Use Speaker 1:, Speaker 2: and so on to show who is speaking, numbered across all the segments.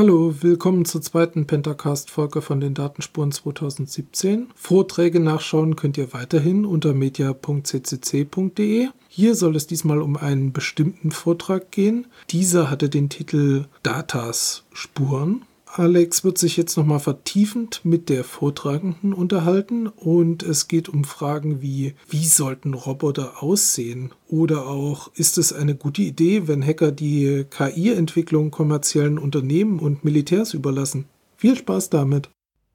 Speaker 1: Hallo, willkommen zur zweiten Pentacast-Folge von den Datenspuren 2017. Vorträge nachschauen könnt ihr weiterhin unter media.ccc.de. Hier soll es diesmal um einen bestimmten Vortrag gehen. Dieser hatte den Titel Datas Spuren. Alex wird sich jetzt nochmal vertiefend mit der Vortragenden unterhalten und es geht um Fragen wie, wie sollten Roboter aussehen? Oder auch, ist es eine gute Idee, wenn Hacker die KI-Entwicklung kommerziellen Unternehmen und Militärs überlassen? Viel Spaß damit.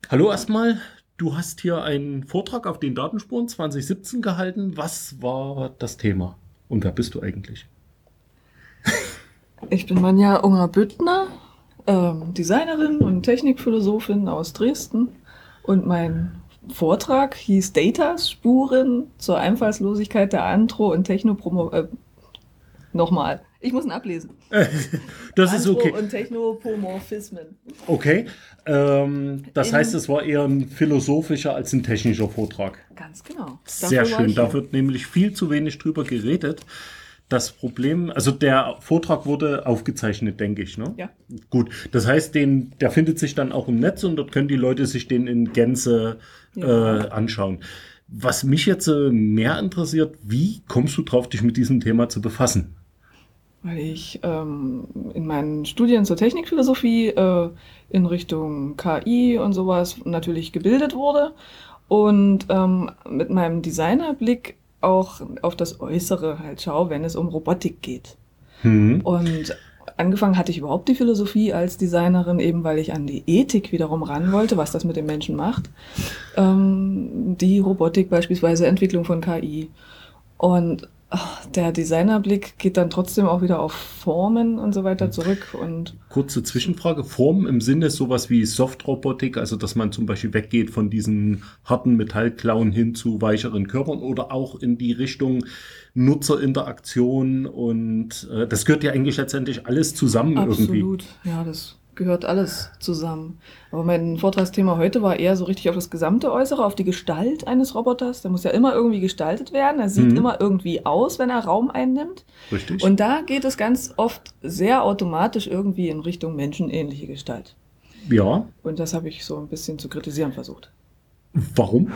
Speaker 2: Hallo erstmal. Du hast hier einen Vortrag auf den Datenspuren 2017 gehalten. Was war das Thema? Und wer bist du eigentlich?
Speaker 3: Ich bin Manja Unger-Büttner, ähm, Designerin und Technikphilosophin aus Dresden. Und mein Vortrag hieß Datas Spuren zur Einfallslosigkeit der Antro- und Technopromo. Äh, Nochmal. Ich muss ihn ablesen.
Speaker 2: das ist okay.
Speaker 3: und Technopomorphismen.
Speaker 2: Okay. Ähm, das In, heißt, es war eher ein philosophischer als ein technischer Vortrag.
Speaker 3: Ganz genau.
Speaker 2: Sehr schön. Da wird nämlich viel zu wenig drüber geredet. Das Problem, also der Vortrag wurde aufgezeichnet, denke ich, ne?
Speaker 3: Ja.
Speaker 2: Gut. Das heißt, den, der findet sich dann auch im Netz und dort können die Leute sich den in Gänze ja. äh, anschauen. Was mich jetzt äh, mehr interessiert, wie kommst du drauf, dich mit diesem Thema zu befassen?
Speaker 3: Weil ich ähm, in meinen Studien zur Technikphilosophie äh, in Richtung KI und sowas natürlich gebildet wurde und ähm, mit meinem Designerblick auch auf das Äußere halt schaue, wenn es um Robotik geht. Mhm. Und angefangen hatte ich überhaupt die Philosophie als Designerin, eben weil ich an die Ethik wiederum ran wollte, was das mit dem Menschen macht. Ähm, die Robotik beispielsweise, Entwicklung von KI. Und der Designerblick geht dann trotzdem auch wieder auf Formen und so weiter zurück. Und
Speaker 2: Kurze Zwischenfrage: Formen im Sinne sowas wie Softrobotik, also dass man zum Beispiel weggeht von diesen harten Metallklauen hin zu weicheren Körpern oder auch in die Richtung Nutzerinteraktion und äh, das gehört ja eigentlich letztendlich alles zusammen
Speaker 3: Absolut.
Speaker 2: irgendwie.
Speaker 3: Absolut, ja, das gehört alles zusammen. Aber mein Vortragsthema heute war eher so richtig auf das gesamte Äußere, auf die Gestalt eines Roboters. Der muss ja immer irgendwie gestaltet werden. Er sieht mhm. immer irgendwie aus, wenn er Raum einnimmt.
Speaker 2: Richtig.
Speaker 3: Und da geht es ganz oft sehr automatisch irgendwie in Richtung menschenähnliche Gestalt.
Speaker 2: Ja.
Speaker 3: Und das habe ich so ein bisschen zu kritisieren versucht.
Speaker 2: Warum?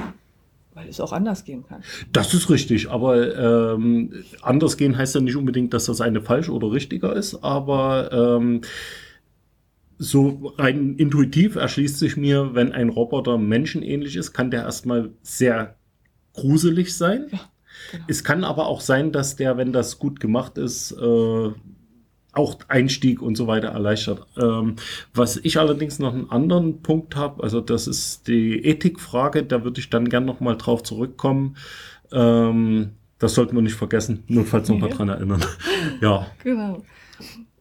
Speaker 3: Weil es auch anders gehen kann.
Speaker 2: Das ist richtig, aber ähm, anders gehen heißt ja nicht unbedingt, dass das eine falsch oder richtiger ist, aber ähm, so rein intuitiv erschließt sich mir, wenn ein Roboter menschenähnlich ist, kann der erstmal sehr gruselig sein. Ja, genau. Es kann aber auch sein, dass der, wenn das gut gemacht ist, äh, auch Einstieg und so weiter erleichtert. Ähm, was ich allerdings noch einen anderen Punkt habe, also das ist die Ethikfrage, da würde ich dann gern noch mal drauf zurückkommen. Ähm, das sollten wir nicht vergessen, nur falls noch mal dran erinnern. ja.
Speaker 3: Genau.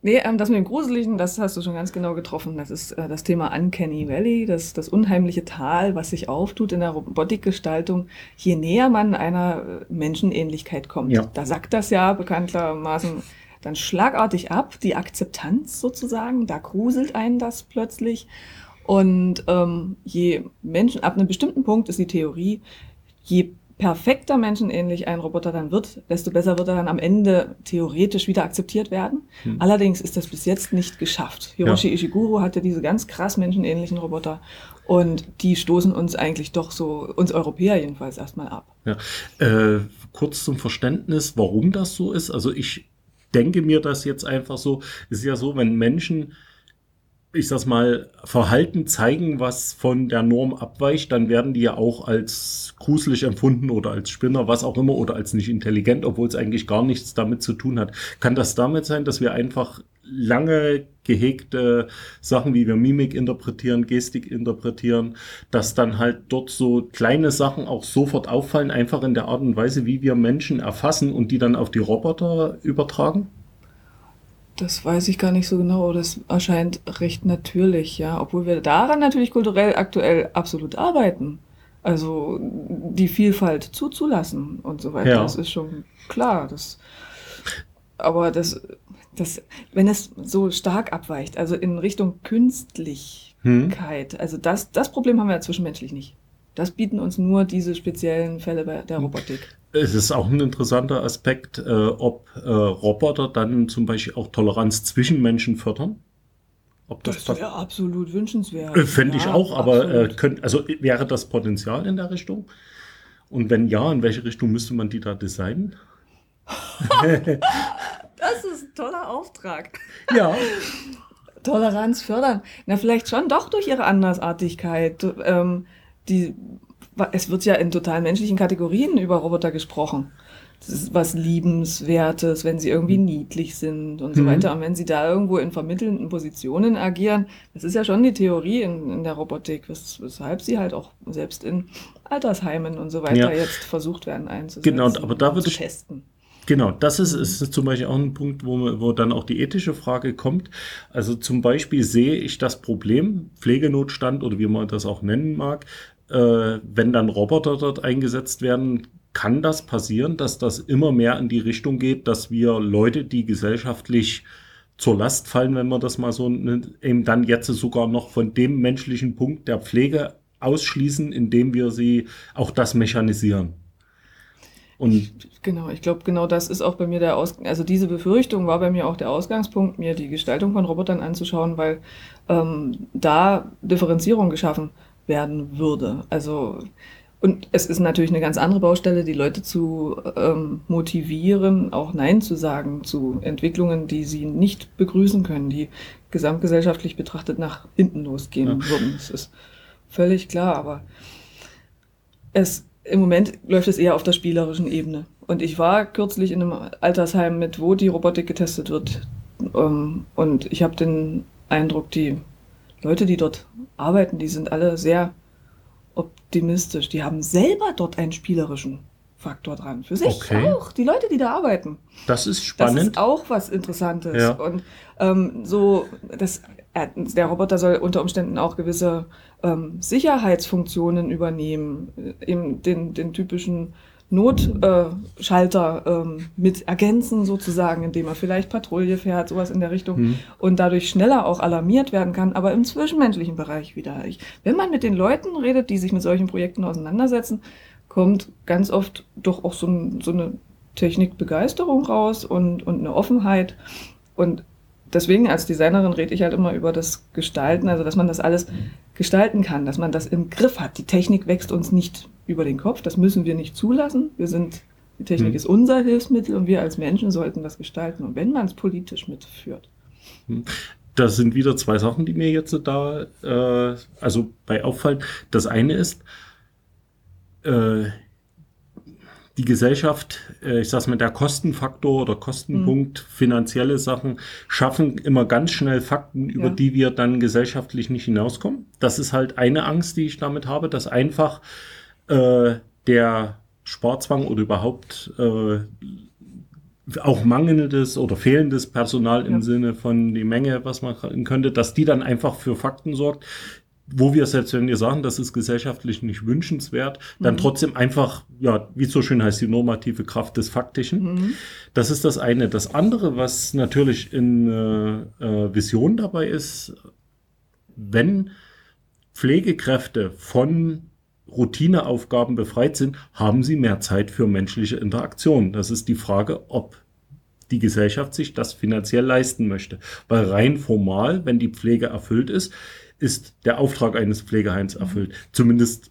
Speaker 3: Nee, ähm, das mit dem Gruseligen, das hast du schon ganz genau getroffen. Das ist äh, das Thema Uncanny Valley, das, das unheimliche Tal, was sich auftut in der Robotikgestaltung, je näher man einer äh, Menschenähnlichkeit kommt. Ja. Da sagt das ja bekanntermaßen dann schlagartig ab, die Akzeptanz sozusagen, da gruselt einen das plötzlich. Und ähm, je Menschen, ab einem bestimmten Punkt ist die Theorie, je perfekter menschenähnlich ein Roboter dann wird, desto besser wird er dann am Ende theoretisch wieder akzeptiert werden. Hm. Allerdings ist das bis jetzt nicht geschafft. Hiroshi ja. Ishiguro hatte diese ganz krass menschenähnlichen Roboter und die stoßen uns eigentlich doch so, uns Europäer jedenfalls erstmal ab.
Speaker 2: Ja. Äh, kurz zum Verständnis, warum das so ist. Also ich denke mir das jetzt einfach so, ist ja so, wenn Menschen ich sag's mal, Verhalten zeigen, was von der Norm abweicht, dann werden die ja auch als gruselig empfunden oder als Spinner, was auch immer, oder als nicht intelligent, obwohl es eigentlich gar nichts damit zu tun hat. Kann das damit sein, dass wir einfach lange gehegte Sachen, wie wir Mimik interpretieren, Gestik interpretieren, dass dann halt dort so kleine Sachen auch sofort auffallen, einfach in der Art und Weise, wie wir Menschen erfassen und die dann auf die Roboter übertragen?
Speaker 3: Das weiß ich gar nicht so genau, das erscheint recht natürlich, ja. Obwohl wir daran natürlich kulturell aktuell absolut arbeiten. Also die Vielfalt zuzulassen und so weiter. Ja. Das ist schon klar. Das, aber das, das, wenn es so stark abweicht, also in Richtung Künstlichkeit, hm. also das, das Problem haben wir ja zwischenmenschlich nicht. Das bieten uns nur diese speziellen Fälle der Robotik.
Speaker 2: Es ist auch ein interessanter Aspekt, äh, ob äh, Roboter dann zum Beispiel auch Toleranz zwischen Menschen fördern. Ob
Speaker 3: das, das wäre absolut wünschenswert.
Speaker 2: Äh, Fände ja, ich auch, aber äh, könnt, also wäre das Potenzial in der Richtung? Und wenn ja, in welche Richtung müsste man die da designen?
Speaker 3: das ist ein toller Auftrag.
Speaker 2: Ja.
Speaker 3: Toleranz fördern. Na, vielleicht schon doch durch ihre Andersartigkeit. Ähm, die, es wird ja in total menschlichen Kategorien über Roboter gesprochen. Das ist was Liebenswertes, wenn sie irgendwie niedlich sind und so mhm. weiter. Und wenn sie da irgendwo in vermittelnden Positionen agieren, das ist ja schon die Theorie in, in der Robotik, wes weshalb sie halt auch selbst in Altersheimen und so weiter ja. jetzt versucht werden einzusetzen.
Speaker 2: Genau, aber da würde ich, testen. Genau, das ist, ist zum Beispiel auch ein Punkt, wo, wo dann auch die ethische Frage kommt. Also zum Beispiel sehe ich das Problem, Pflegenotstand oder wie man das auch nennen mag, äh, wenn dann Roboter dort eingesetzt werden, kann das passieren, dass das immer mehr in die Richtung geht, dass wir Leute, die gesellschaftlich zur Last fallen, wenn man das mal so nennt, eben dann jetzt sogar noch von dem menschlichen Punkt der Pflege ausschließen, indem wir sie auch das mechanisieren.
Speaker 3: Und genau, ich glaube, genau das ist auch bei mir der Aus also diese Befürchtung war bei mir auch der Ausgangspunkt, mir die Gestaltung von Robotern anzuschauen, weil ähm, da Differenzierung geschaffen werden würde. Also und es ist natürlich eine ganz andere Baustelle, die Leute zu ähm, motivieren, auch Nein zu sagen zu Entwicklungen, die sie nicht begrüßen können, die gesamtgesellschaftlich betrachtet nach hinten losgehen ja. würden. Das ist völlig klar, aber es im Moment läuft es eher auf der spielerischen Ebene. Und ich war kürzlich in einem Altersheim mit, wo die Robotik getestet wird. Ähm, und ich habe den Eindruck, die Leute, die dort arbeiten, die sind alle sehr optimistisch. Die haben selber dort einen spielerischen Faktor dran. Für sich okay. auch. Die Leute, die da arbeiten.
Speaker 2: Das ist spannend. Das ist
Speaker 3: auch was Interessantes. Ja. Und ähm, so, das, äh, der Roboter soll unter Umständen auch gewisse ähm, Sicherheitsfunktionen übernehmen, äh, eben den, den typischen Notschalter äh, ähm, mit ergänzen sozusagen, indem er vielleicht Patrouille fährt, sowas in der Richtung mhm. und dadurch schneller auch alarmiert werden kann, aber im zwischenmenschlichen Bereich wieder. Ich, wenn man mit den Leuten redet, die sich mit solchen Projekten auseinandersetzen, kommt ganz oft doch auch so, so eine Technikbegeisterung raus und, und eine Offenheit und deswegen als Designerin rede ich halt immer über das Gestalten, also dass man das alles gestalten kann, dass man das im Griff hat. Die Technik wächst uns nicht über den Kopf, das müssen wir nicht zulassen. Wir sind, die Technik hm. ist unser Hilfsmittel und wir als Menschen sollten das gestalten. Und wenn man es politisch mitführt.
Speaker 2: Hm. Das sind wieder zwei Sachen, die mir jetzt da, äh, also bei auffallen. Das eine ist, äh, die Gesellschaft, äh, ich sag's mal, der Kostenfaktor oder Kostenpunkt, mhm. finanzielle Sachen schaffen immer ganz schnell Fakten, über ja. die wir dann gesellschaftlich nicht hinauskommen. Das ist halt eine Angst, die ich damit habe, dass einfach äh, der Sparzwang oder überhaupt äh, auch mangelndes oder fehlendes Personal im ja. Sinne von die Menge, was man könnte, dass die dann einfach für Fakten sorgt, wo wir selbst wenn wir sagen, das ist gesellschaftlich nicht wünschenswert, dann mhm. trotzdem einfach, ja, wie so schön heißt, die normative Kraft des Faktischen. Mhm. Das ist das eine. Das andere, was natürlich in äh, äh, Vision dabei ist, wenn Pflegekräfte von Routineaufgaben befreit sind, haben sie mehr Zeit für menschliche Interaktion. Das ist die Frage, ob die Gesellschaft sich das finanziell leisten möchte. Weil rein formal, wenn die Pflege erfüllt ist, ist der Auftrag eines Pflegeheims mhm. erfüllt. Zumindest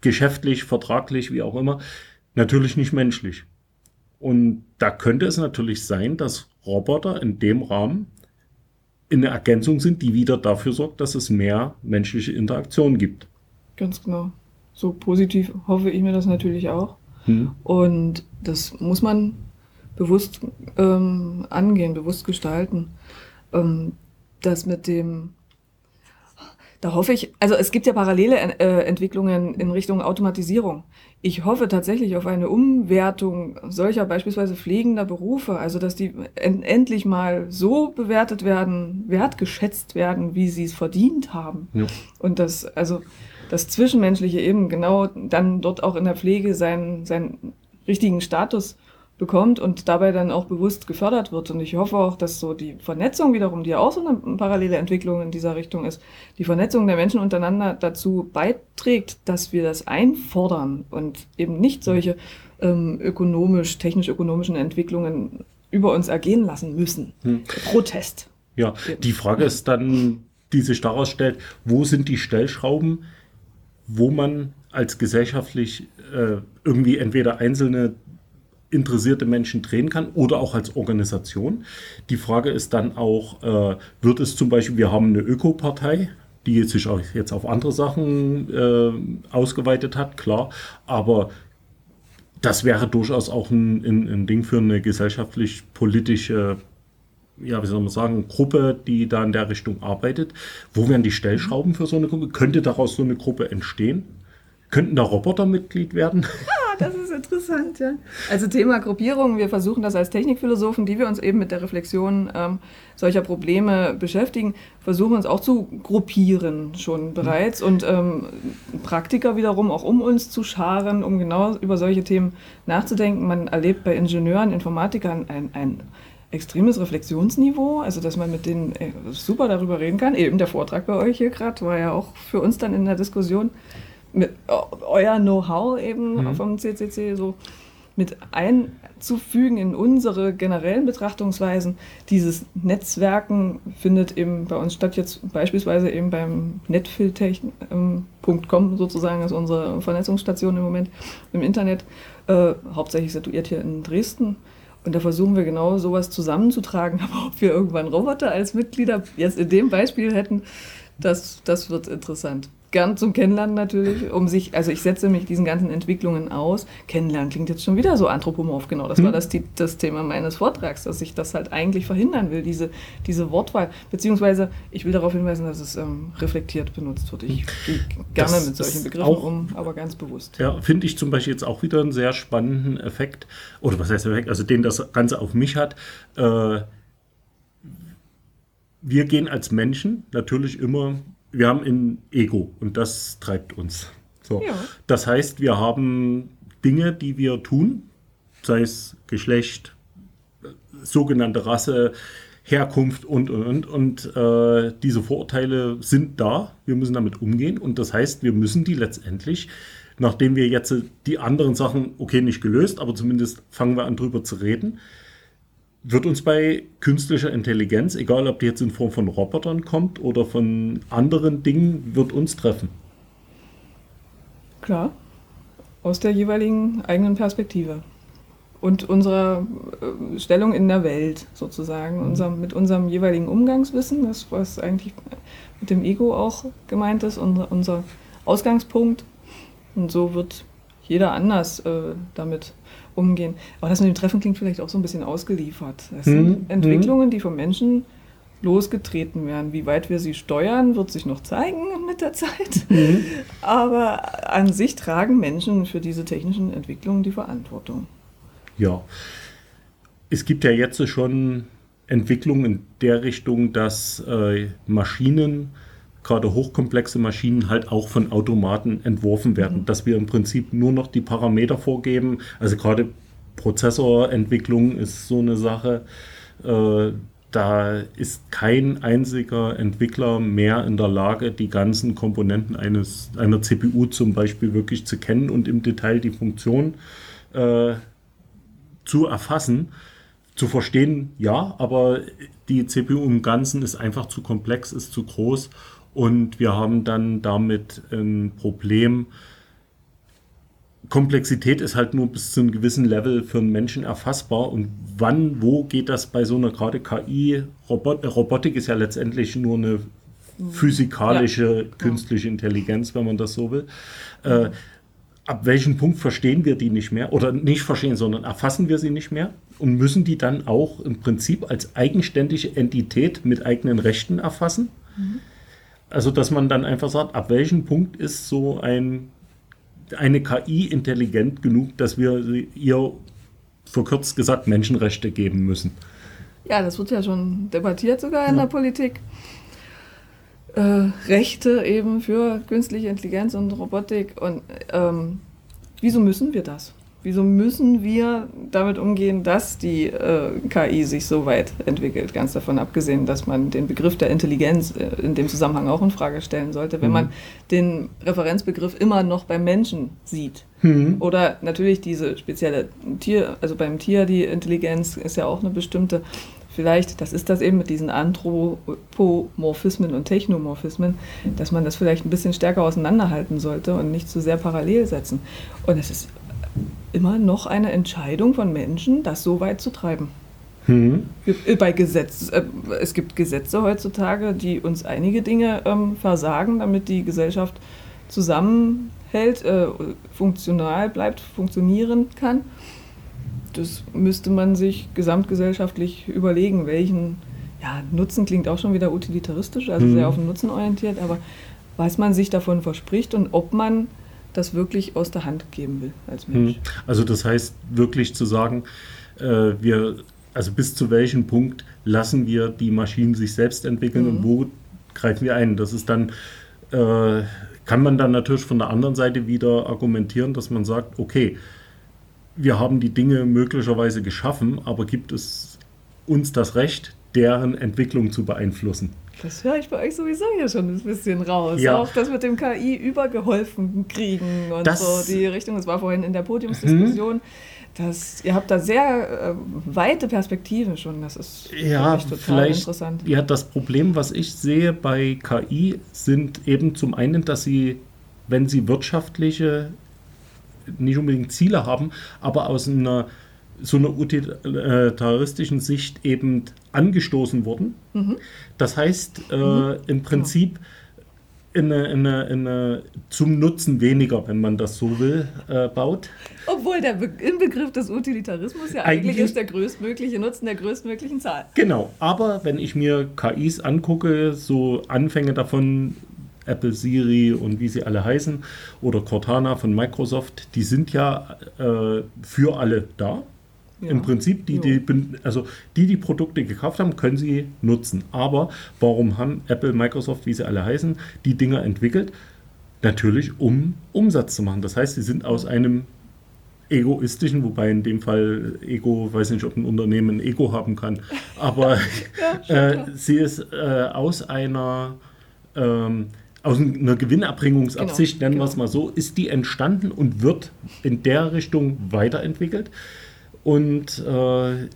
Speaker 2: geschäftlich, vertraglich, wie auch immer. Natürlich nicht menschlich. Und da könnte es natürlich sein, dass Roboter in dem Rahmen eine Ergänzung sind, die wieder dafür sorgt, dass es mehr menschliche Interaktion gibt.
Speaker 3: Ganz genau. So positiv hoffe ich mir das natürlich auch. Hm. Und das muss man bewusst ähm, angehen, bewusst gestalten. Ähm, das mit dem da hoffe ich, also es gibt ja parallele äh, Entwicklungen in Richtung Automatisierung. Ich hoffe tatsächlich auf eine Umwertung solcher beispielsweise pflegender Berufe, also dass die en endlich mal so bewertet werden, wertgeschätzt werden, wie sie es verdient haben. Ja. Und das, also das Zwischenmenschliche eben genau dann dort auch in der Pflege seinen, seinen richtigen Status bekommt und dabei dann auch bewusst gefördert wird. Und ich hoffe auch, dass so die Vernetzung wiederum, die ja auch so eine parallele Entwicklung in dieser Richtung ist, die Vernetzung der Menschen untereinander dazu beiträgt, dass wir das einfordern und eben nicht solche ähm, ökonomisch, technisch-ökonomischen Entwicklungen über uns ergehen lassen müssen. Hm. Protest.
Speaker 2: Ja, die Frage ist dann, die sich daraus stellt, wo sind die Stellschrauben, wo man als gesellschaftlich äh, irgendwie entweder einzelne interessierte Menschen drehen kann oder auch als Organisation. Die Frage ist dann auch, äh, wird es zum Beispiel, wir haben eine Ökopartei, die sich auch jetzt auf andere Sachen äh, ausgeweitet hat, klar, aber das wäre durchaus auch ein, ein, ein Ding für eine gesellschaftlich-politische ja, wie soll man sagen, Gruppe, die da in der Richtung arbeitet. Wo wären die Stellschrauben für so eine Gruppe? Könnte daraus so eine Gruppe entstehen? Könnten da Roboter Mitglied werden?
Speaker 3: Ah, das ist interessant, ja. Also Thema Gruppierung, wir versuchen das als Technikphilosophen, die wir uns eben mit der Reflexion ähm, solcher Probleme beschäftigen, versuchen uns auch zu gruppieren schon bereits und ähm, Praktiker wiederum auch um uns zu scharen, um genau über solche Themen nachzudenken. Man erlebt bei Ingenieuren, Informatikern ein, ein extremes Reflexionsniveau, also dass man mit denen äh, super darüber reden kann. Eben der Vortrag bei euch hier gerade war ja auch für uns dann in der Diskussion mit euer Know-how eben mhm. vom CCC so mit einzufügen in unsere generellen Betrachtungsweisen. Dieses Netzwerken findet eben bei uns statt, jetzt beispielsweise eben beim netfiltech.com sozusagen, ist unsere Vernetzungsstation im Moment im Internet, äh, hauptsächlich situiert hier in Dresden. Und da versuchen wir genau sowas zusammenzutragen. Aber ob wir irgendwann Roboter als Mitglieder jetzt in dem Beispiel hätten, das, das wird interessant gern zum Kennenlernen natürlich, um sich, also ich setze mich diesen ganzen Entwicklungen aus. Kennenlernen klingt jetzt schon wieder so anthropomorph, genau. Das hm. war das, das Thema meines Vortrags, dass ich das halt eigentlich verhindern will, diese, diese Wortwahl. Beziehungsweise ich will darauf hinweisen, dass es ähm, reflektiert benutzt wird. Ich gehe gerne das mit solchen Begriffen auch, um, aber ganz bewusst.
Speaker 2: Ja, finde ich zum Beispiel jetzt auch wieder einen sehr spannenden Effekt, oder was heißt Effekt, also den das Ganze auf mich hat. Äh, wir gehen als Menschen natürlich immer wir haben ein Ego und das treibt uns. So. Ja. Das heißt, wir haben Dinge, die wir tun, sei es Geschlecht, sogenannte Rasse, Herkunft und und und. Und äh, diese Vorurteile sind da. Wir müssen damit umgehen. Und das heißt, wir müssen die letztendlich, nachdem wir jetzt die anderen Sachen, okay, nicht gelöst, aber zumindest fangen wir an drüber zu reden, wird uns bei künstlicher Intelligenz, egal ob die jetzt in Form von Robotern kommt oder von anderen Dingen, wird uns treffen.
Speaker 3: Klar, aus der jeweiligen eigenen Perspektive und unserer äh, Stellung in der Welt sozusagen, mhm. unser, mit unserem jeweiligen Umgangswissen, das was eigentlich mit dem Ego auch gemeint ist, unser, unser Ausgangspunkt. Und so wird jeder anders äh, damit umgehen. Aber das mit dem Treffen klingt vielleicht auch so ein bisschen ausgeliefert. Das sind hm, Entwicklungen, die vom Menschen losgetreten werden. Wie weit wir sie steuern, wird sich noch zeigen mit der Zeit. Mhm. Aber an sich tragen Menschen für diese technischen Entwicklungen die Verantwortung.
Speaker 2: Ja, es gibt ja jetzt schon Entwicklungen in der Richtung, dass äh, Maschinen gerade hochkomplexe Maschinen halt auch von Automaten entworfen werden, mhm. dass wir im Prinzip nur noch die Parameter vorgeben. Also gerade Prozessorentwicklung ist so eine Sache. Äh, da ist kein einziger Entwickler mehr in der Lage, die ganzen Komponenten eines, einer CPU zum Beispiel wirklich zu kennen und im Detail die Funktion äh, zu erfassen. Zu verstehen, ja, aber die CPU im Ganzen ist einfach zu komplex, ist zu groß und wir haben dann damit ein Problem. Komplexität ist halt nur bis zu einem gewissen Level für einen Menschen erfassbar. Und wann, wo geht das bei so einer gerade KI? Robot, Robotik ist ja letztendlich nur eine physikalische, ja. künstliche Intelligenz, wenn man das so will. Äh, ab welchem Punkt verstehen wir die nicht mehr? Oder nicht verstehen, sondern erfassen wir sie nicht mehr? Und müssen die dann auch im Prinzip als eigenständige Entität mit eigenen Rechten erfassen? Mhm. Also, dass man dann einfach sagt, ab welchem Punkt ist so ein, eine KI intelligent genug, dass wir ihr verkürzt gesagt Menschenrechte geben müssen.
Speaker 3: Ja, das wird ja schon debattiert sogar in ja. der Politik. Äh, Rechte eben für künstliche Intelligenz und Robotik. Und ähm, wieso müssen wir das? Wieso müssen wir damit umgehen, dass die äh, KI sich so weit entwickelt? Ganz davon abgesehen, dass man den Begriff der Intelligenz äh, in dem Zusammenhang auch in Frage stellen sollte, wenn mhm. man den Referenzbegriff immer noch beim Menschen sieht. Mhm. Oder natürlich diese spezielle Tier, also beim Tier die Intelligenz ist ja auch eine bestimmte vielleicht, das ist das eben mit diesen Anthropomorphismen und Technomorphismen, dass man das vielleicht ein bisschen stärker auseinanderhalten sollte und nicht zu sehr parallel setzen. Und es ist immer noch eine Entscheidung von Menschen, das so weit zu treiben. Hm. Bei Gesetz, äh, es gibt Gesetze heutzutage, die uns einige Dinge ähm, versagen, damit die Gesellschaft zusammenhält, äh, funktional bleibt, funktionieren kann. Das müsste man sich gesamtgesellschaftlich überlegen, welchen ja, Nutzen klingt auch schon wieder utilitaristisch, also hm. sehr auf den Nutzen orientiert, aber was man sich davon verspricht und ob man das wirklich aus der Hand geben will als Mensch. Hm.
Speaker 2: Also das heißt wirklich zu sagen, äh, wir also bis zu welchem Punkt lassen wir die Maschinen sich selbst entwickeln mhm. und wo greifen wir ein? Das ist dann, äh, kann man dann natürlich von der anderen Seite wieder argumentieren, dass man sagt, okay, wir haben die Dinge möglicherweise geschaffen, aber gibt es uns das Recht, deren Entwicklung zu beeinflussen?
Speaker 3: Das höre ich bei euch sowieso hier schon ein bisschen raus. Ja. Auch das mit dem KI übergeholfen kriegen und das, so die Richtung. Das war vorhin in der Podiumsdiskussion. Mhm das, ihr habt da sehr äh, weite Perspektiven schon. Das ist
Speaker 2: ja, total vielleicht, interessant. Ja, das Problem, was ich sehe bei KI, sind eben zum einen, dass sie, wenn sie wirtschaftliche, nicht unbedingt Ziele haben, aber aus einer so einer utilitaristischen Sicht eben angestoßen wurden. Mhm. Das heißt, äh, mhm. im Prinzip. In eine, in eine, in eine, zum Nutzen weniger, wenn man das so will, äh, baut.
Speaker 3: Obwohl der Be Inbegriff des Utilitarismus ja eigentlich, eigentlich, ist der größtmögliche Nutzen der größtmöglichen Zahl.
Speaker 2: Genau, aber wenn ich mir KIs angucke, so Anfänge davon, Apple Siri und wie sie alle heißen, oder Cortana von Microsoft, die sind ja äh, für alle da. Ja. Im Prinzip, die, die, also die, die Produkte gekauft haben, können sie nutzen. Aber warum haben Apple, Microsoft, wie sie alle heißen, die Dinger entwickelt? Natürlich, um Umsatz zu machen. Das heißt, sie sind aus einem egoistischen, wobei in dem Fall Ego, weiß nicht, ob ein Unternehmen ein Ego haben kann, aber ja, äh, sie ist äh, aus einer ähm, aus einer Gewinnerbringungsabsicht, genau, nennen genau. wir es mal so, ist die entstanden und wird in der Richtung weiterentwickelt. Und äh,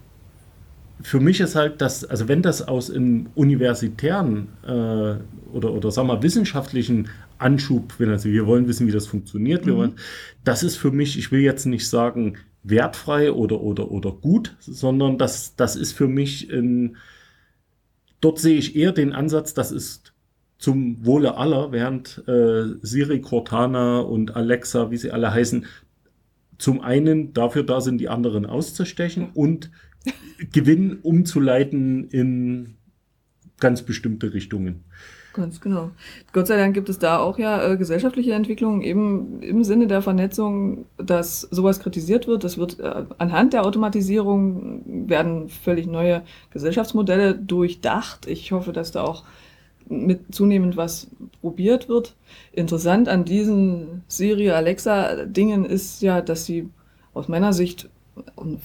Speaker 2: für mich ist halt das, also wenn das aus einem universitären äh, oder, oder sagen wir wissenschaftlichen Anschub, wenn also wir wollen wissen, wie das funktioniert, mhm. wollen, das ist für mich, ich will jetzt nicht sagen wertfrei oder, oder, oder gut, sondern das, das ist für mich, in, dort sehe ich eher den Ansatz, das ist zum Wohle aller, während äh, Siri, Cortana und Alexa, wie sie alle heißen, zum einen dafür da sind, die anderen auszustechen und Gewinn umzuleiten in ganz bestimmte Richtungen.
Speaker 3: Ganz genau. Gott sei Dank gibt es da auch ja äh, gesellschaftliche Entwicklungen eben im Sinne der Vernetzung, dass sowas kritisiert wird. Das wird äh, anhand der Automatisierung werden völlig neue Gesellschaftsmodelle durchdacht. Ich hoffe, dass da auch mit zunehmend was probiert wird. Interessant an diesen Siri Alexa Dingen ist ja, dass sie aus meiner Sicht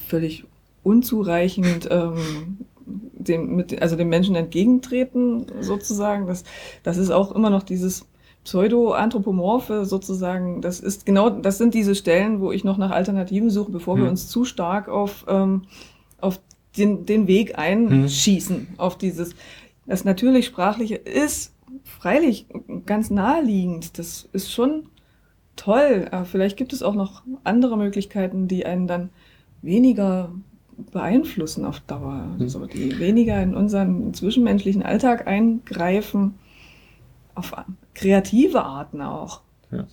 Speaker 3: völlig unzureichend ähm, dem, mit, also dem Menschen entgegentreten, sozusagen. Das, das ist auch immer noch dieses Pseudo-Anthropomorphe sozusagen. Das ist genau, das sind diese Stellen, wo ich noch nach Alternativen suche, bevor hm. wir uns zu stark auf, ähm, auf den, den Weg einschießen, hm. auf dieses, das natürlich Sprachliche ist freilich ganz naheliegend. Das ist schon toll. Aber vielleicht gibt es auch noch andere Möglichkeiten, die einen dann weniger beeinflussen auf Dauer. Also die weniger in unseren zwischenmenschlichen Alltag eingreifen, auf kreative Arten auch.
Speaker 2: Ja.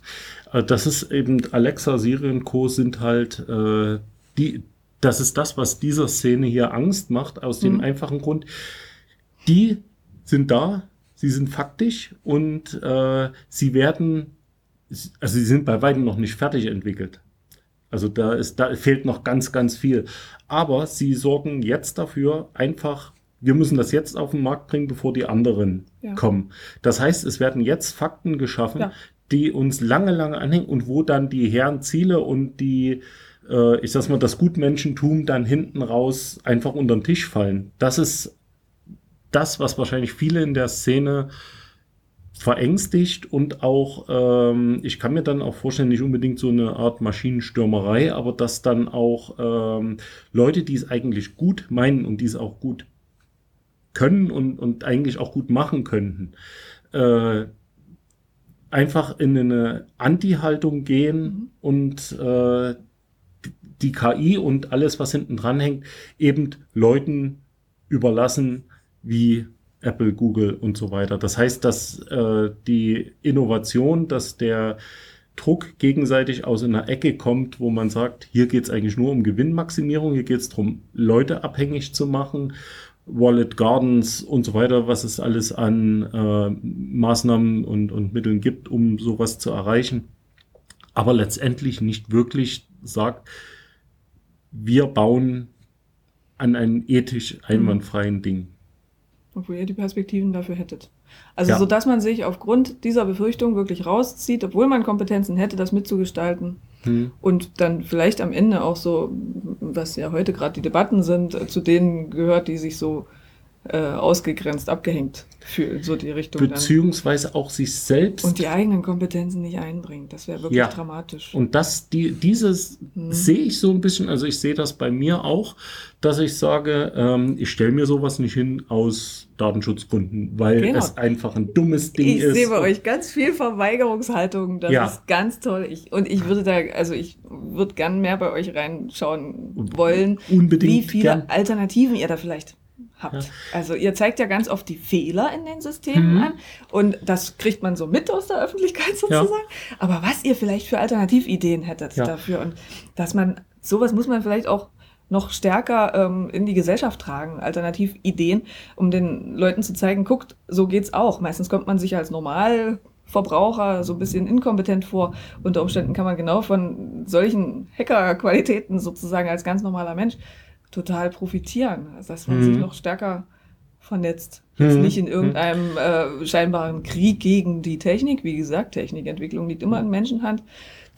Speaker 2: Äh, das ist eben Alexa, Siri und Co. sind halt äh, die, das ist das, was dieser Szene hier Angst macht, aus dem mhm. einfachen Grund, die sind da, sie sind faktisch und äh, sie werden, also sie sind bei weitem noch nicht fertig entwickelt. Also da ist, da fehlt noch ganz, ganz viel. Aber sie sorgen jetzt dafür einfach, wir müssen das jetzt auf den Markt bringen, bevor die anderen ja. kommen. Das heißt, es werden jetzt Fakten geschaffen, ja. die uns lange, lange anhängen und wo dann die Herren Ziele und die, äh, ich sag mal, das Gutmenschentum dann hinten raus einfach unter den Tisch fallen. Das ist das, was wahrscheinlich viele in der Szene verängstigt und auch, ähm, ich kann mir dann auch vorstellen, nicht unbedingt so eine Art Maschinenstürmerei, aber dass dann auch ähm, Leute, die es eigentlich gut meinen und die es auch gut können und, und eigentlich auch gut machen könnten, äh, einfach in eine Anti-Haltung gehen mhm. und äh, die KI und alles, was hinten dran hängt, eben Leuten überlassen, wie Apple, Google und so weiter. Das heißt, dass äh, die Innovation, dass der Druck gegenseitig aus einer Ecke kommt, wo man sagt, hier geht es eigentlich nur um Gewinnmaximierung, hier geht es darum, Leute abhängig zu machen, Wallet Gardens und so weiter, was es alles an äh, Maßnahmen und, und Mitteln gibt, um sowas zu erreichen. Aber letztendlich nicht wirklich sagt, wir bauen an einem ethisch einwandfreien mhm. Ding
Speaker 3: obwohl ihr die Perspektiven dafür hättet. Also ja. so dass man sich aufgrund dieser Befürchtung wirklich rauszieht, obwohl man Kompetenzen hätte, das mitzugestalten hm. und dann vielleicht am Ende auch so, was ja heute gerade die Debatten sind, zu denen gehört, die sich so äh, ausgegrenzt, abgehängt fühlen, so die Richtung.
Speaker 2: Beziehungsweise dann. auch sich selbst.
Speaker 3: Und die eigenen Kompetenzen nicht einbringt. Das wäre wirklich ja. dramatisch.
Speaker 2: Und das, die, dieses hm. sehe ich so ein bisschen, also ich sehe das bei mir auch, dass ich sage, ähm, ich stelle mir sowas nicht hin aus Datenschutzgründen, weil genau. es einfach ein dummes Ding
Speaker 3: ich
Speaker 2: ist.
Speaker 3: Ich sehe bei euch ganz viel Verweigerungshaltung. Das ja. ist ganz toll. Ich, und ich würde da, also ich würde gern mehr bei euch reinschauen wollen,
Speaker 2: Unbedingt
Speaker 3: wie viele gern. Alternativen ihr da vielleicht habt. Ja. Also ihr zeigt ja ganz oft die Fehler in den Systemen mhm. an und das kriegt man so mit aus der Öffentlichkeit sozusagen. Ja. Aber was ihr vielleicht für Alternativideen hättet ja. dafür und dass man sowas muss man vielleicht auch noch stärker ähm, in die Gesellschaft tragen, Alternativideen, um den Leuten zu zeigen, guckt, so geht's auch. Meistens kommt man sich als Normalverbraucher so ein bisschen inkompetent vor. Unter Umständen kann man genau von solchen Hackerqualitäten sozusagen als ganz normaler Mensch total profitieren. Also dass man mhm. sich noch stärker vernetzt. Jetzt mhm. nicht in irgendeinem äh, scheinbaren Krieg gegen die Technik. Wie gesagt, Technikentwicklung liegt immer in Menschenhand.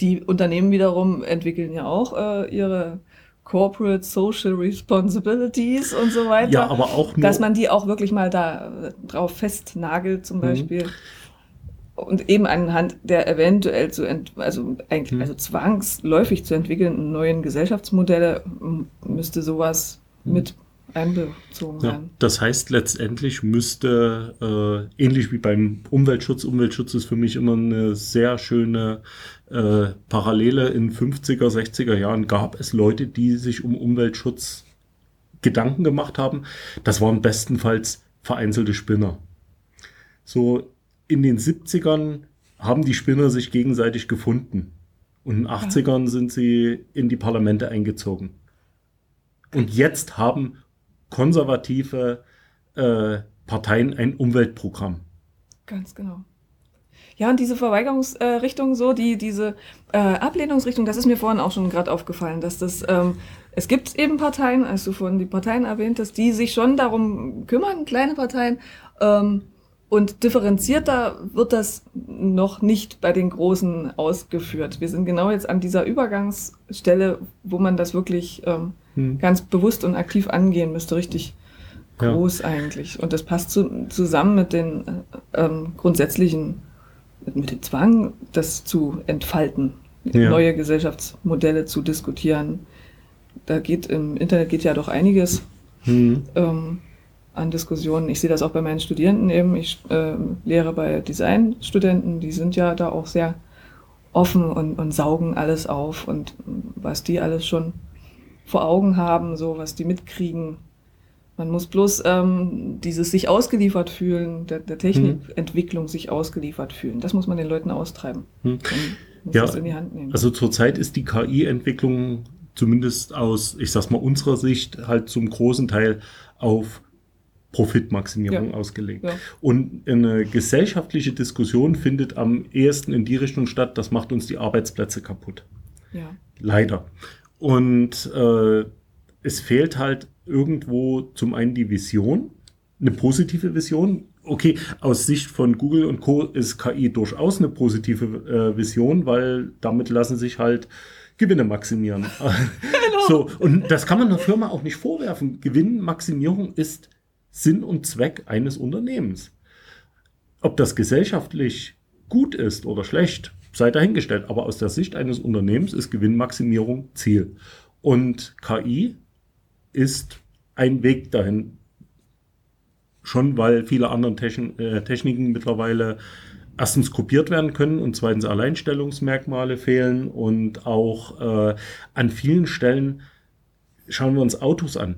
Speaker 3: Die Unternehmen wiederum entwickeln ja auch äh, ihre Corporate Social Responsibilities und so weiter.
Speaker 2: Ja, aber auch nur,
Speaker 3: Dass man die auch wirklich mal da äh, drauf festnagelt zum mhm. Beispiel. Und eben anhand der eventuell zu, ent also eigentlich, mhm. also zwangsläufig zu entwickelnden neuen Gesellschaftsmodelle müsste sowas mhm. mit einbezogen werden. Ja,
Speaker 2: das heißt, letztendlich müsste, äh, ähnlich wie beim Umweltschutz, Umweltschutz ist für mich immer eine sehr schöne äh, Parallele. In 50er, 60er Jahren gab es Leute, die sich um Umweltschutz Gedanken gemacht haben. Das waren bestenfalls vereinzelte Spinner. So in den 70ern haben die Spinner sich gegenseitig gefunden. Und in den 80ern sind sie in die Parlamente eingezogen. Und jetzt haben konservative äh, Parteien ein Umweltprogramm.
Speaker 3: Ganz genau. Ja, und diese Verweigerungsrichtung, äh, so, die, diese äh, Ablehnungsrichtung, das ist mir vorhin auch schon gerade aufgefallen, dass das, ähm, es gibt eben Parteien, als du vorhin die Parteien erwähnt hast, die sich schon darum kümmern, kleine Parteien, ähm, und differenzierter wird das noch nicht bei den Großen ausgeführt. Wir sind genau jetzt an dieser Übergangsstelle, wo man das wirklich ähm, hm. ganz bewusst und aktiv angehen müsste, richtig groß ja. eigentlich. Und das passt zu, zusammen mit den äh, ähm, grundsätzlichen, mit, mit, dem Zwang, das zu entfalten, ja. neue Gesellschaftsmodelle zu diskutieren. Da geht im Internet geht ja doch einiges. Hm. Ähm, an Diskussionen. Ich sehe das auch bei meinen Studierenden eben. Ich äh, lehre bei Designstudenten, die sind ja da auch sehr offen und, und saugen alles auf und was die alles schon vor Augen haben, so was die mitkriegen. Man muss bloß ähm, dieses sich ausgeliefert fühlen, der, der Technikentwicklung hm. sich ausgeliefert fühlen. Das muss man den Leuten austreiben. Hm.
Speaker 2: Ja, also zurzeit ist die KI-Entwicklung zumindest aus, ich sag's mal, unserer Sicht halt zum großen Teil auf Profitmaximierung ja. ausgelegt. Ja. Und eine gesellschaftliche Diskussion findet am ehesten in die Richtung statt, das macht uns die Arbeitsplätze kaputt.
Speaker 3: Ja.
Speaker 2: Leider. Und äh, es fehlt halt irgendwo zum einen die Vision, eine positive Vision. Okay, aus Sicht von Google und Co. ist KI durchaus eine positive äh, Vision, weil damit lassen sich halt Gewinne maximieren. genau. So, und das kann man einer Firma auch nicht vorwerfen. Gewinnmaximierung ist Sinn und Zweck eines Unternehmens. Ob das gesellschaftlich gut ist oder schlecht, sei dahingestellt. Aber aus der Sicht eines Unternehmens ist Gewinnmaximierung Ziel. Und KI ist ein Weg dahin. schon weil viele andere äh, Techniken mittlerweile erstens kopiert werden können und zweitens Alleinstellungsmerkmale fehlen und auch äh, an vielen Stellen schauen wir uns Autos an.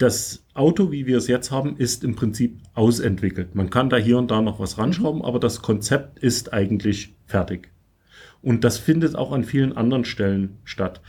Speaker 2: Das Auto, wie wir es jetzt haben, ist im Prinzip ausentwickelt. Man kann da hier und da noch was ranschrauben, aber das Konzept ist eigentlich fertig. Und das findet auch an vielen anderen Stellen statt.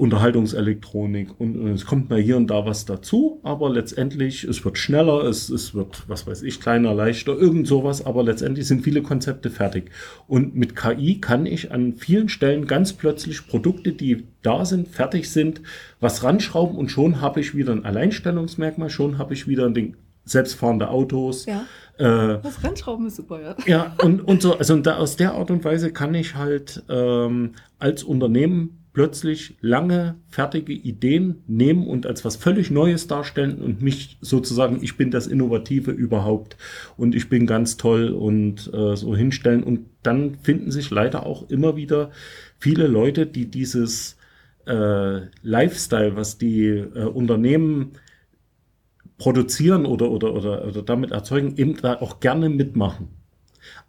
Speaker 2: Unterhaltungselektronik und, es kommt mal hier und da was dazu, aber letztendlich, es wird schneller, es, es wird, was weiß ich, kleiner, leichter, irgend sowas, aber letztendlich sind viele Konzepte fertig. Und mit KI kann ich an vielen Stellen ganz plötzlich Produkte, die da sind, fertig sind, was ranschrauben und schon habe ich wieder ein Alleinstellungsmerkmal, schon habe ich wieder ein Ding, selbstfahrende Autos.
Speaker 3: Ja. Äh, das Rennschrauben ist super, ja.
Speaker 2: Ja, und, und so, also da, aus der Art und Weise kann ich halt ähm, als Unternehmen plötzlich lange fertige Ideen nehmen und als was völlig Neues darstellen und mich sozusagen, ich bin das Innovative überhaupt und ich bin ganz toll und äh, so hinstellen. Und dann finden sich leider auch immer wieder viele Leute, die dieses äh, Lifestyle, was die äh, Unternehmen produzieren oder, oder, oder, oder damit erzeugen, eben da auch gerne mitmachen.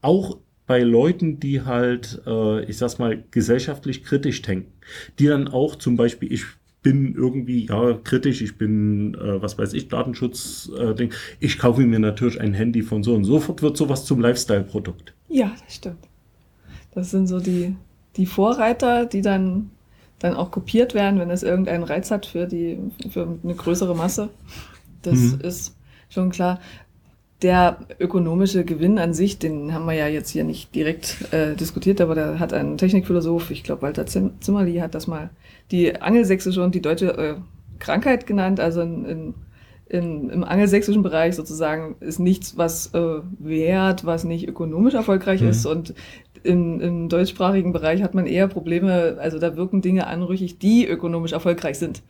Speaker 2: Auch bei Leuten, die halt, äh, ich sag's mal, gesellschaftlich kritisch denken, die dann auch zum Beispiel, ich bin irgendwie ja kritisch, ich bin, äh, was weiß ich, Datenschutz, äh, Ding. ich kaufe mir natürlich ein Handy von so und sofort wird sowas zum Lifestyle-Produkt.
Speaker 3: Ja, das stimmt. Das sind so die, die Vorreiter, die dann, dann auch kopiert werden, wenn es irgendeinen Reiz hat für die, für eine größere Masse. Das mhm. ist schon klar der ökonomische Gewinn an sich, den haben wir ja jetzt hier nicht direkt äh, diskutiert, aber da hat ein Technikphilosoph, ich glaube Walter Zimmerli, hat das mal die angelsächsische und die deutsche äh, Krankheit genannt. Also in, in, in, im angelsächsischen Bereich sozusagen ist nichts, was äh, wert, was nicht ökonomisch erfolgreich mhm. ist. Und im, im deutschsprachigen Bereich hat man eher Probleme, also da wirken Dinge anrüchig, die ökonomisch erfolgreich sind.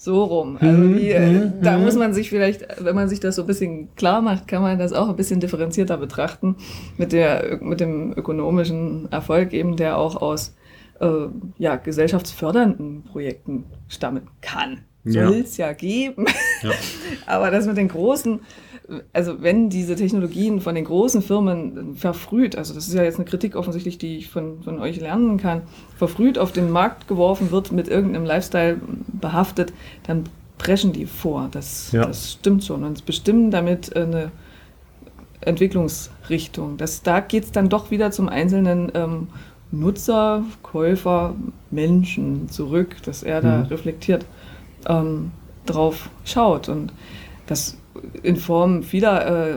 Speaker 3: So rum. Also mhm, die, mhm, da mhm. muss man sich vielleicht, wenn man sich das so ein bisschen klar macht, kann man das auch ein bisschen differenzierter betrachten mit der mit dem ökonomischen Erfolg eben, der auch aus äh, ja, gesellschaftsfördernden Projekten stammen kann. Soll es ja. ja geben. Ja. Aber das mit den großen also wenn diese Technologien von den großen Firmen verfrüht, also das ist ja jetzt eine Kritik offensichtlich, die ich von, von euch lernen kann, verfrüht auf den Markt geworfen wird, mit irgendeinem Lifestyle behaftet, dann preschen die vor. Das, ja. das stimmt schon. Und bestimmen damit eine Entwicklungsrichtung. Das, da geht es dann doch wieder zum einzelnen ähm, Nutzer, Käufer, Menschen zurück, dass er da mhm. reflektiert ähm, drauf schaut. Und das in Form vieler äh,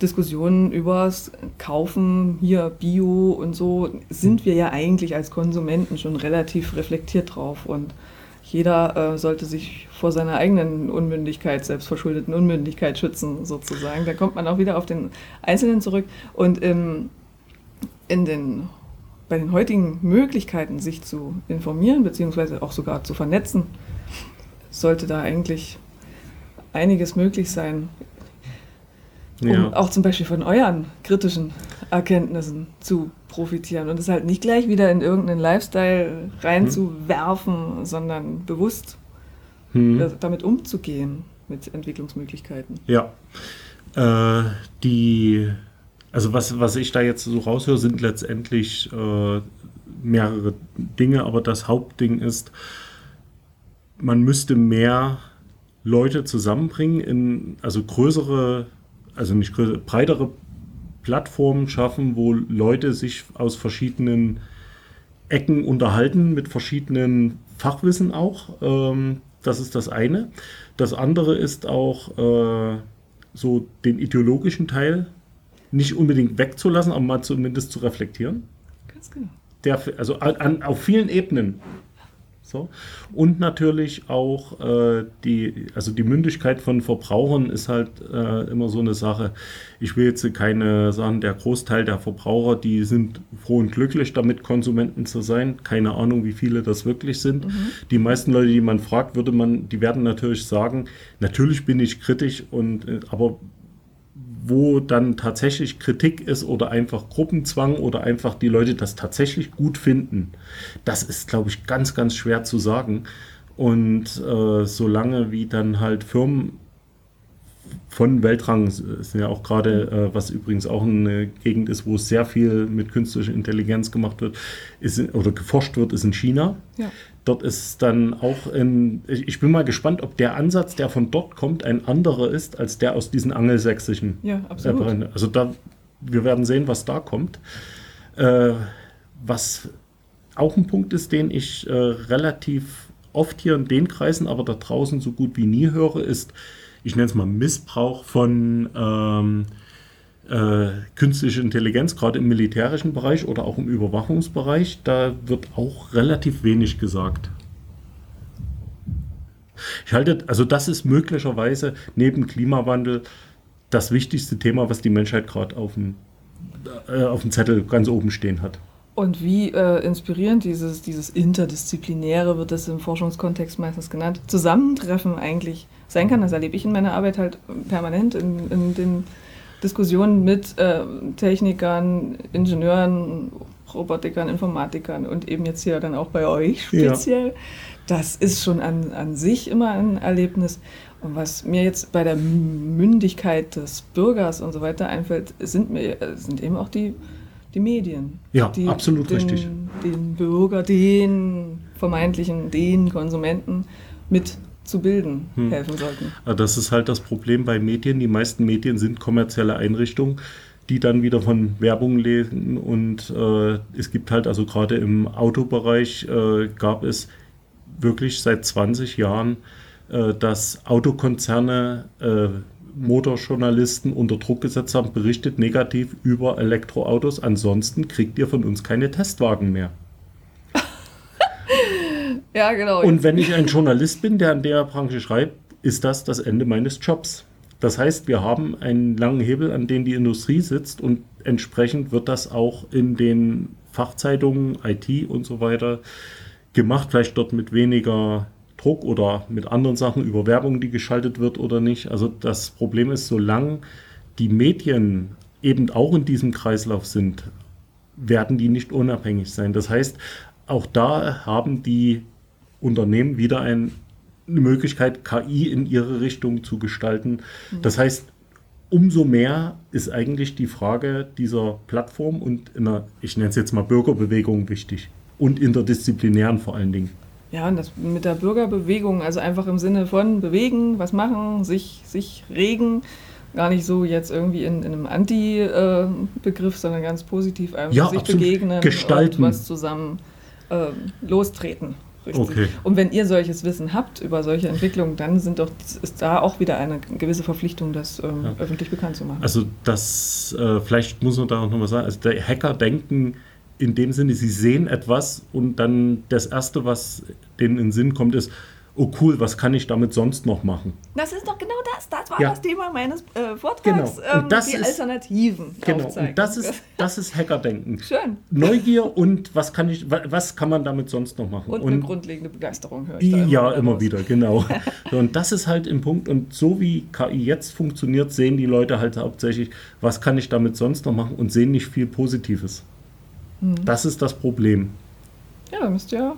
Speaker 3: Diskussionen übers Kaufen, hier Bio und so, sind wir ja eigentlich als Konsumenten schon relativ reflektiert drauf. Und jeder äh, sollte sich vor seiner eigenen Unmündigkeit, selbstverschuldeten Unmündigkeit schützen, sozusagen. Da kommt man auch wieder auf den Einzelnen zurück. Und ähm, in den, bei den heutigen Möglichkeiten, sich zu informieren, beziehungsweise auch sogar zu vernetzen, sollte da eigentlich einiges möglich sein. Um ja. auch zum Beispiel von euren kritischen Erkenntnissen zu profitieren und es halt nicht gleich wieder in irgendeinen Lifestyle reinzuwerfen, hm. sondern bewusst hm. damit umzugehen mit Entwicklungsmöglichkeiten.
Speaker 2: Ja. Äh, die, also was, was ich da jetzt so raushöre, sind letztendlich äh, mehrere Dinge, aber das Hauptding ist, man müsste mehr Leute zusammenbringen in also größere, also nicht größere, breitere Plattformen schaffen, wo Leute sich aus verschiedenen Ecken unterhalten, mit verschiedenen Fachwissen auch. Ähm, das ist das eine. Das andere ist auch äh, so den ideologischen Teil nicht unbedingt wegzulassen, aber mal zumindest zu reflektieren. Ganz genau. Der, also an, auf vielen Ebenen so. Und natürlich auch äh, die, also die Mündigkeit von Verbrauchern ist halt äh, immer so eine Sache. Ich will jetzt keine sagen, der Großteil der Verbraucher, die sind froh und glücklich damit, Konsumenten zu sein. Keine Ahnung, wie viele das wirklich sind. Mhm. Die meisten Leute, die man fragt, würde man, die werden natürlich sagen, natürlich bin ich kritisch und äh, aber wo dann tatsächlich Kritik ist oder einfach Gruppenzwang oder einfach die Leute das tatsächlich gut finden, das ist, glaube ich, ganz, ganz schwer zu sagen. Und äh, solange wie dann halt Firmen von Weltrang sind ja auch gerade, äh, was übrigens auch eine Gegend ist, wo sehr viel mit künstlicher Intelligenz gemacht wird, ist oder geforscht wird, ist in China. Ja. Dort ist dann auch, in, ich bin mal gespannt, ob der Ansatz, der von dort kommt, ein anderer ist als der aus diesen angelsächsischen.
Speaker 3: Ja, absolut.
Speaker 2: Also da, wir werden sehen, was da kommt. Äh, was auch ein Punkt ist, den ich äh, relativ oft hier in den Kreisen, aber da draußen so gut wie nie höre, ist, ich nenne es mal Missbrauch von ähm, äh, künstliche Intelligenz, gerade im militärischen Bereich oder auch im Überwachungsbereich. Da wird auch relativ wenig gesagt. Ich halte, also das ist möglicherweise neben Klimawandel das wichtigste Thema, was die Menschheit gerade auf dem, äh, auf dem Zettel ganz oben stehen hat.
Speaker 3: Und wie äh, inspirierend dieses, dieses Interdisziplinäre, wird das im Forschungskontext meistens genannt, Zusammentreffen eigentlich sein kann. Das erlebe ich in meiner Arbeit halt permanent in, in den Diskussionen mit äh, Technikern, Ingenieuren, Robotikern, Informatikern und eben jetzt hier dann auch bei euch speziell. Ja. Das ist schon an, an sich immer ein Erlebnis. Und was mir jetzt bei der Mündigkeit des Bürgers und so weiter einfällt, sind, mir, sind eben auch die die Medien.
Speaker 2: Ja,
Speaker 3: die
Speaker 2: absolut
Speaker 3: den,
Speaker 2: richtig.
Speaker 3: Den Bürger, den vermeintlichen, den Konsumenten mit zu bilden hm. helfen sollten.
Speaker 2: Das ist halt das Problem bei Medien. Die meisten Medien sind kommerzielle Einrichtungen, die dann wieder von Werbung lesen. Und äh, es gibt halt also gerade im Autobereich äh, gab es wirklich seit 20 Jahren, äh, dass Autokonzerne äh, Motorjournalisten unter Druck gesetzt haben, berichtet negativ über Elektroautos. Ansonsten kriegt ihr von uns keine Testwagen mehr.
Speaker 3: ja, genau.
Speaker 2: Und wenn ich ein Journalist bin, der an der Branche schreibt, ist das das Ende meines Jobs. Das heißt, wir haben einen langen Hebel, an dem die Industrie sitzt und entsprechend wird das auch in den Fachzeitungen, IT und so weiter gemacht, vielleicht dort mit weniger Druck oder mit anderen Sachen über Werbung, die geschaltet wird oder nicht. Also das Problem ist, solange die Medien eben auch in diesem Kreislauf sind, werden die nicht unabhängig sein. Das heißt, auch da haben die Unternehmen wieder ein, eine Möglichkeit, KI in ihre Richtung zu gestalten. Mhm. Das heißt, umso mehr ist eigentlich die Frage dieser Plattform und in einer, ich nenne es jetzt mal Bürgerbewegung wichtig und interdisziplinären vor allen Dingen.
Speaker 3: Ja, und das mit der Bürgerbewegung, also einfach im Sinne von bewegen, was machen, sich, sich regen, gar nicht so jetzt irgendwie in, in einem Anti-Begriff, sondern ganz positiv einfach
Speaker 2: ja,
Speaker 3: sich begegnen
Speaker 2: gestalten.
Speaker 3: und was zusammen äh, lostreten.
Speaker 2: Richtig. Okay.
Speaker 3: Und wenn ihr solches Wissen habt über solche Entwicklungen, dann sind doch, ist da auch wieder eine gewisse Verpflichtung, das ähm, ja. öffentlich bekannt zu machen.
Speaker 2: Also das, äh, vielleicht muss man da auch nochmal sagen, also der Hacker denken in dem Sinne, sie sehen etwas und dann das Erste, was denen in den Sinn kommt, ist, oh cool, was kann ich damit sonst noch machen?
Speaker 3: Das ist doch genau das. Das war ja. das Thema meines äh, Vortrags.
Speaker 2: Genau. Und das
Speaker 3: ähm, die
Speaker 2: ist,
Speaker 3: Alternativen.
Speaker 2: Genau. Und das ist, das ist Hackerdenken.
Speaker 3: Schön.
Speaker 2: Neugier und was kann ich, was kann man damit sonst noch machen?
Speaker 3: Und, und eine grundlegende Begeisterung höre ich
Speaker 2: da Ja, immer, immer wieder, genau. und das ist halt im Punkt. Und so wie KI jetzt funktioniert, sehen die Leute halt hauptsächlich, was kann ich damit sonst noch machen und sehen nicht viel Positives. Mhm. Das ist das Problem.
Speaker 3: Ja, da müsst ihr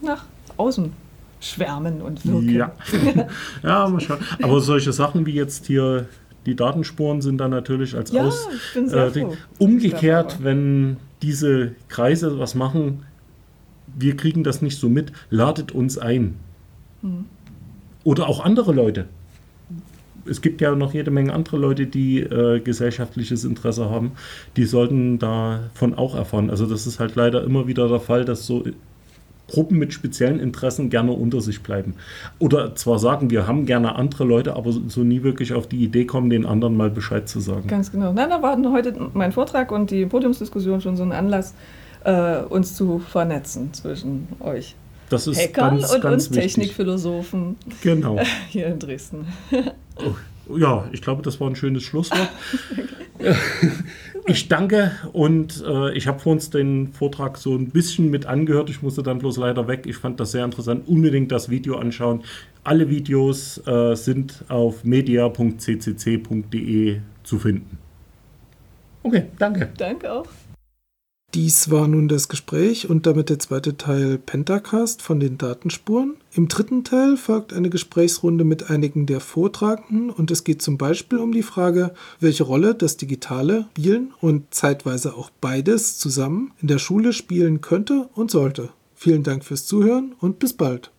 Speaker 3: nach außen schwärmen und wirken.
Speaker 2: Ja, ja mal schauen. Aber solche Sachen wie jetzt hier die Datenspuren sind dann natürlich als
Speaker 3: ja,
Speaker 2: Aus.
Speaker 3: Äh,
Speaker 2: umgekehrt, wenn diese Kreise was machen, wir kriegen das nicht so mit, ladet uns ein. Mhm. Oder auch andere Leute es gibt ja noch jede Menge andere Leute, die äh, gesellschaftliches Interesse haben. Die sollten davon auch erfahren. Also das ist halt leider immer wieder der Fall, dass so Gruppen mit speziellen Interessen gerne unter sich bleiben. Oder zwar sagen, wir haben gerne andere Leute, aber so nie wirklich auf die Idee kommen, den anderen mal Bescheid zu sagen.
Speaker 3: Ganz genau. Nein, da war heute mein Vortrag und die Podiumsdiskussion schon so ein Anlass, äh, uns zu vernetzen zwischen euch.
Speaker 2: Das ist
Speaker 3: Hackern
Speaker 2: ganz,
Speaker 3: und
Speaker 2: ganz
Speaker 3: uns Technikphilosophen
Speaker 2: genau.
Speaker 3: hier in Dresden.
Speaker 2: Oh, ja, ich glaube, das war ein schönes Schlusswort. ich danke und äh, ich habe vor uns den Vortrag so ein bisschen mit angehört. Ich musste dann bloß leider weg. Ich fand das sehr interessant. Unbedingt das Video anschauen. Alle Videos äh, sind auf media.ccc.de zu finden. Okay, danke.
Speaker 3: Danke auch.
Speaker 1: Dies war nun das Gespräch und damit der zweite Teil Pentacast von den Datenspuren. Im dritten Teil folgt eine Gesprächsrunde mit einigen der Vortragenden und es geht zum Beispiel um die Frage, welche Rolle das digitale Spielen und zeitweise auch beides zusammen in der Schule spielen könnte und sollte. Vielen Dank fürs Zuhören und bis bald.